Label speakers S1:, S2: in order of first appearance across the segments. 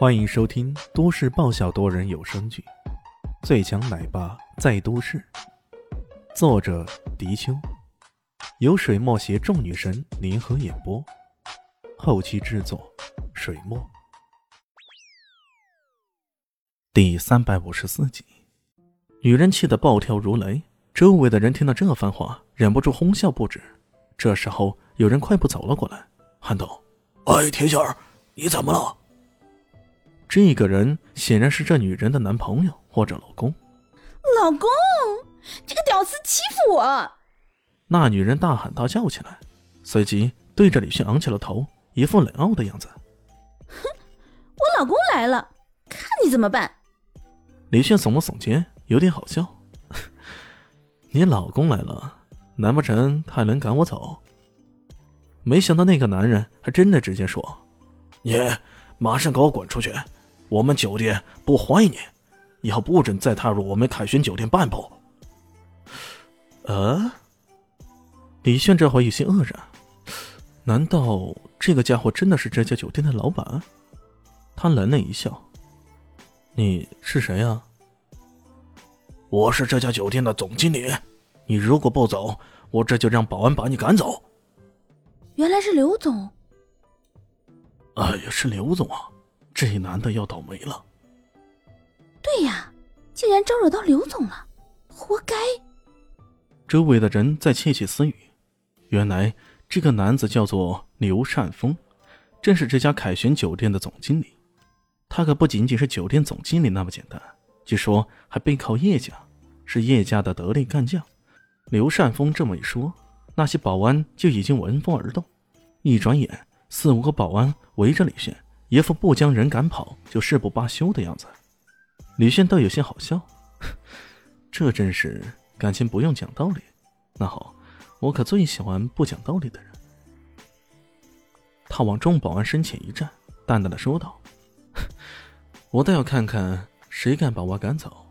S1: 欢迎收听都市爆笑多人有声剧《最强奶爸在都市》，作者：迪秋，由水墨携众女神联合演播，后期制作：水墨。第三百五十四集，女人气得暴跳如雷，周围的人听到这番话，忍不住哄笑不止。这时候，有人快步走了过来，喊道：“
S2: 哎，甜心儿，你怎么了？”
S1: 这个人显然是这女人的男朋友或者老公。
S3: 老公，这个屌丝欺负我！
S1: 那女人大喊大叫起来，随即对着李迅昂起了头，一副冷傲的样子。
S3: 哼，我老公来了，看你怎么办！
S1: 李迅耸了耸肩，有点好笑。你老公来了，难不成他能赶我走？没想到那个男人还真的直接说：“
S2: 你马上给我滚出去！”我们酒店不欢迎你，以后不准再踏入我们凯旋酒店半步。
S1: 呃，李炫这会有些愕然，难道这个家伙真的是这家酒店的老板？他冷冷一笑：“你是谁啊？”“
S2: 我是这家酒店的总经理，你如果不走，我这就让保安把你赶走。”
S3: 原来是刘总。
S1: 哎呀，是刘总啊！这男的要倒霉了。
S3: 对呀，竟然招惹到刘总了，活该！
S1: 周围的人在窃窃私语。原来这个男子叫做刘善峰，正是这家凯旋酒店的总经理。他可不仅仅是酒店总经理那么简单，据说还背靠叶家，是叶家的得力干将。刘善峰这么一说，那些保安就已经闻风而动。一转眼，四五个保安围着李炫。一副不将人赶跑就誓不罢休的样子，李炫倒有些好笑，这真是感情不用讲道理。那好，我可最喜欢不讲道理的人。他往众保安身前一站，淡淡的说道：“ 我倒要看看谁敢把我赶走。”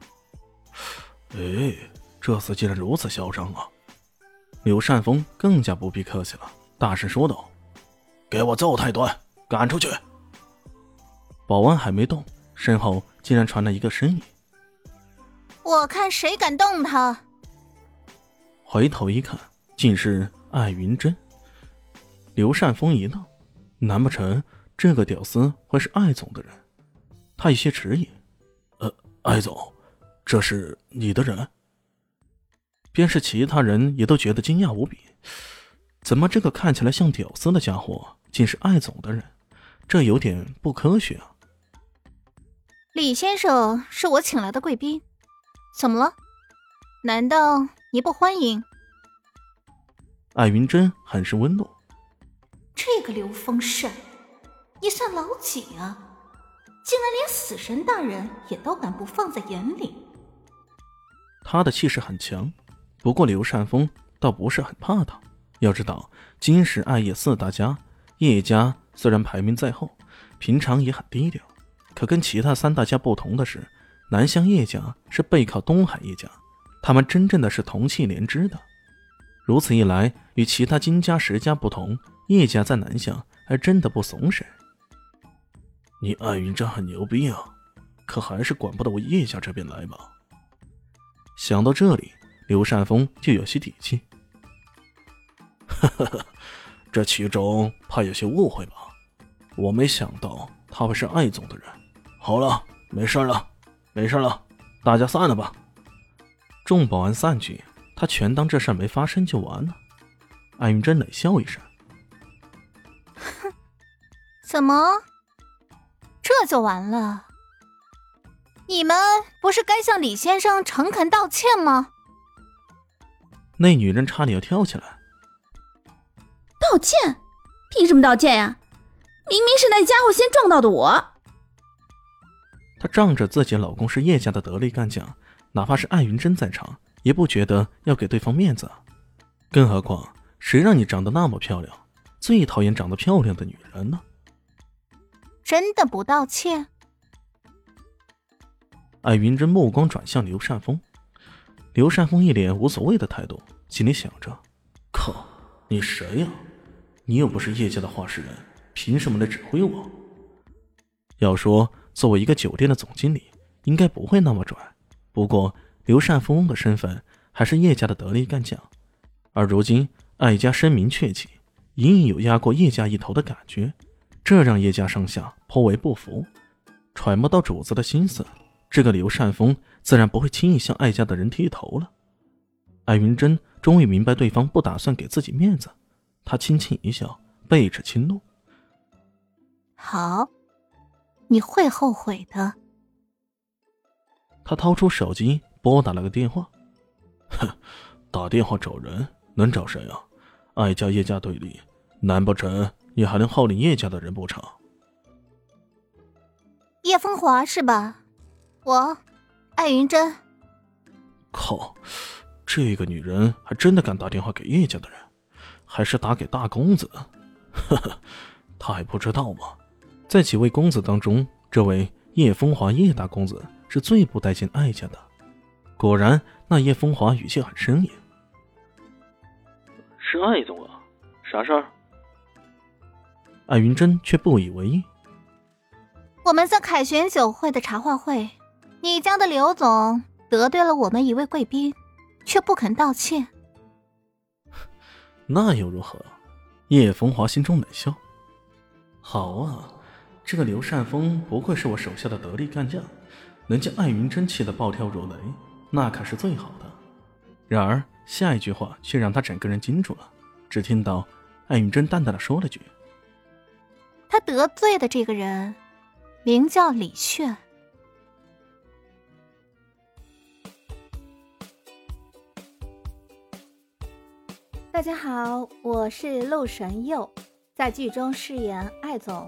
S2: 哎，这厮竟然如此嚣张啊！
S1: 刘善峰更加不必客气了，大声说道：“
S2: 给我揍他一顿，赶出去！”
S1: 保安还没动，身后竟然传来一个声音：“
S4: 我看谁敢动他！”
S1: 回头一看，竟是艾云珍。刘善峰一愣，难不成这个屌丝会是艾总的人？他有些迟疑：“
S2: 呃，艾总，这是你的人？”
S1: 便是其他人也都觉得惊讶无比：怎么这个看起来像屌丝的家伙，竟是艾总的人？这有点不科学啊！
S4: 李先生是我请来的贵宾，怎么了？难道你不欢迎？
S1: 艾云珍很是温诺。
S4: 这个刘丰善，你算老几啊？竟然连死神大人也都敢不放在眼里。
S1: 他的气势很强，不过刘善峰倒不是很怕他。要知道，金石艾叶四大家，叶家虽然排名在后，平常也很低调。可跟其他三大家不同的是，南乡叶家是背靠东海叶家，他们真正的是同气连枝的。如此一来，与其他金家十家不同，叶家在南乡还真的不怂谁。
S2: 你艾云珍很牛逼啊，可还是管不到我叶家这边来吧？
S1: 想到这里，刘善峰就有些底气。
S2: 哈哈，这其中怕有些误会吧？我没想到他会是艾总的人。好了，没事了，没事了，大家散了吧。
S1: 众保安散去，他全当这事没发生就完了。艾云珍冷笑一声：“
S4: 哼，怎么这就完了？你们不是该向李先生诚恳道歉吗？”
S1: 那女人差点要跳起来：“
S3: 道歉？凭什么道歉呀？明明是那家伙先撞到的我。”
S1: 她仗着自己老公是叶家的得力干将，哪怕是艾云珍在场，也不觉得要给对方面子。更何况，谁让你长得那么漂亮？最讨厌长得漂亮的女人呢。
S4: 真的不道歉？
S1: 艾云珍目光转向刘善峰，刘善峰一脸无所谓的态度，心里想着：靠，你谁呀？你又不是叶家的话事人，凭什么来指挥我？要说作为一个酒店的总经理，应该不会那么拽。不过刘善峰的身份还是叶家的得力干将，而如今艾家声名鹊起，隐隐有压过叶家一头的感觉，这让叶家上下颇为不服。揣摩到主子的心思，这个刘善峰自然不会轻易向艾家的人剃头了。艾云珍终于明白对方不打算给自己面子，她轻轻一笑，背齿轻怒：“
S4: 好，你会后悔的。”
S1: 他掏出手机拨打了个电话，
S2: 哼，打电话找人能找谁啊？艾家叶家对立，难不成你还能号令叶家的人不成？
S4: 叶风华是吧？我，艾云珍。
S2: 靠！这个女人还真的敢打电话给叶家的人，还是打给大公子？呵呵，他还不知道吗？
S1: 在几位公子当中，这位叶风华叶大公子是最不待见艾家的。果然，那叶风华语气很生硬：“
S2: 是艾总啊，啥事儿？”
S1: 艾云珍却不以为意：“
S4: 我们在凯旋酒会的茶话会，你家的刘总得罪了我们一位贵宾。”却不肯道歉，
S1: 那又如何？叶风华心中冷笑。好啊，这个刘善峰不愧是我手下的得力干将，能将艾云珍气得暴跳如雷，那可是最好的。然而下一句话却让他整个人惊住了。只听到艾云珍淡淡的说了句：“
S4: 他得罪的这个人，名叫李炫。”
S5: 大家好，我是陆神佑，在剧中饰演艾总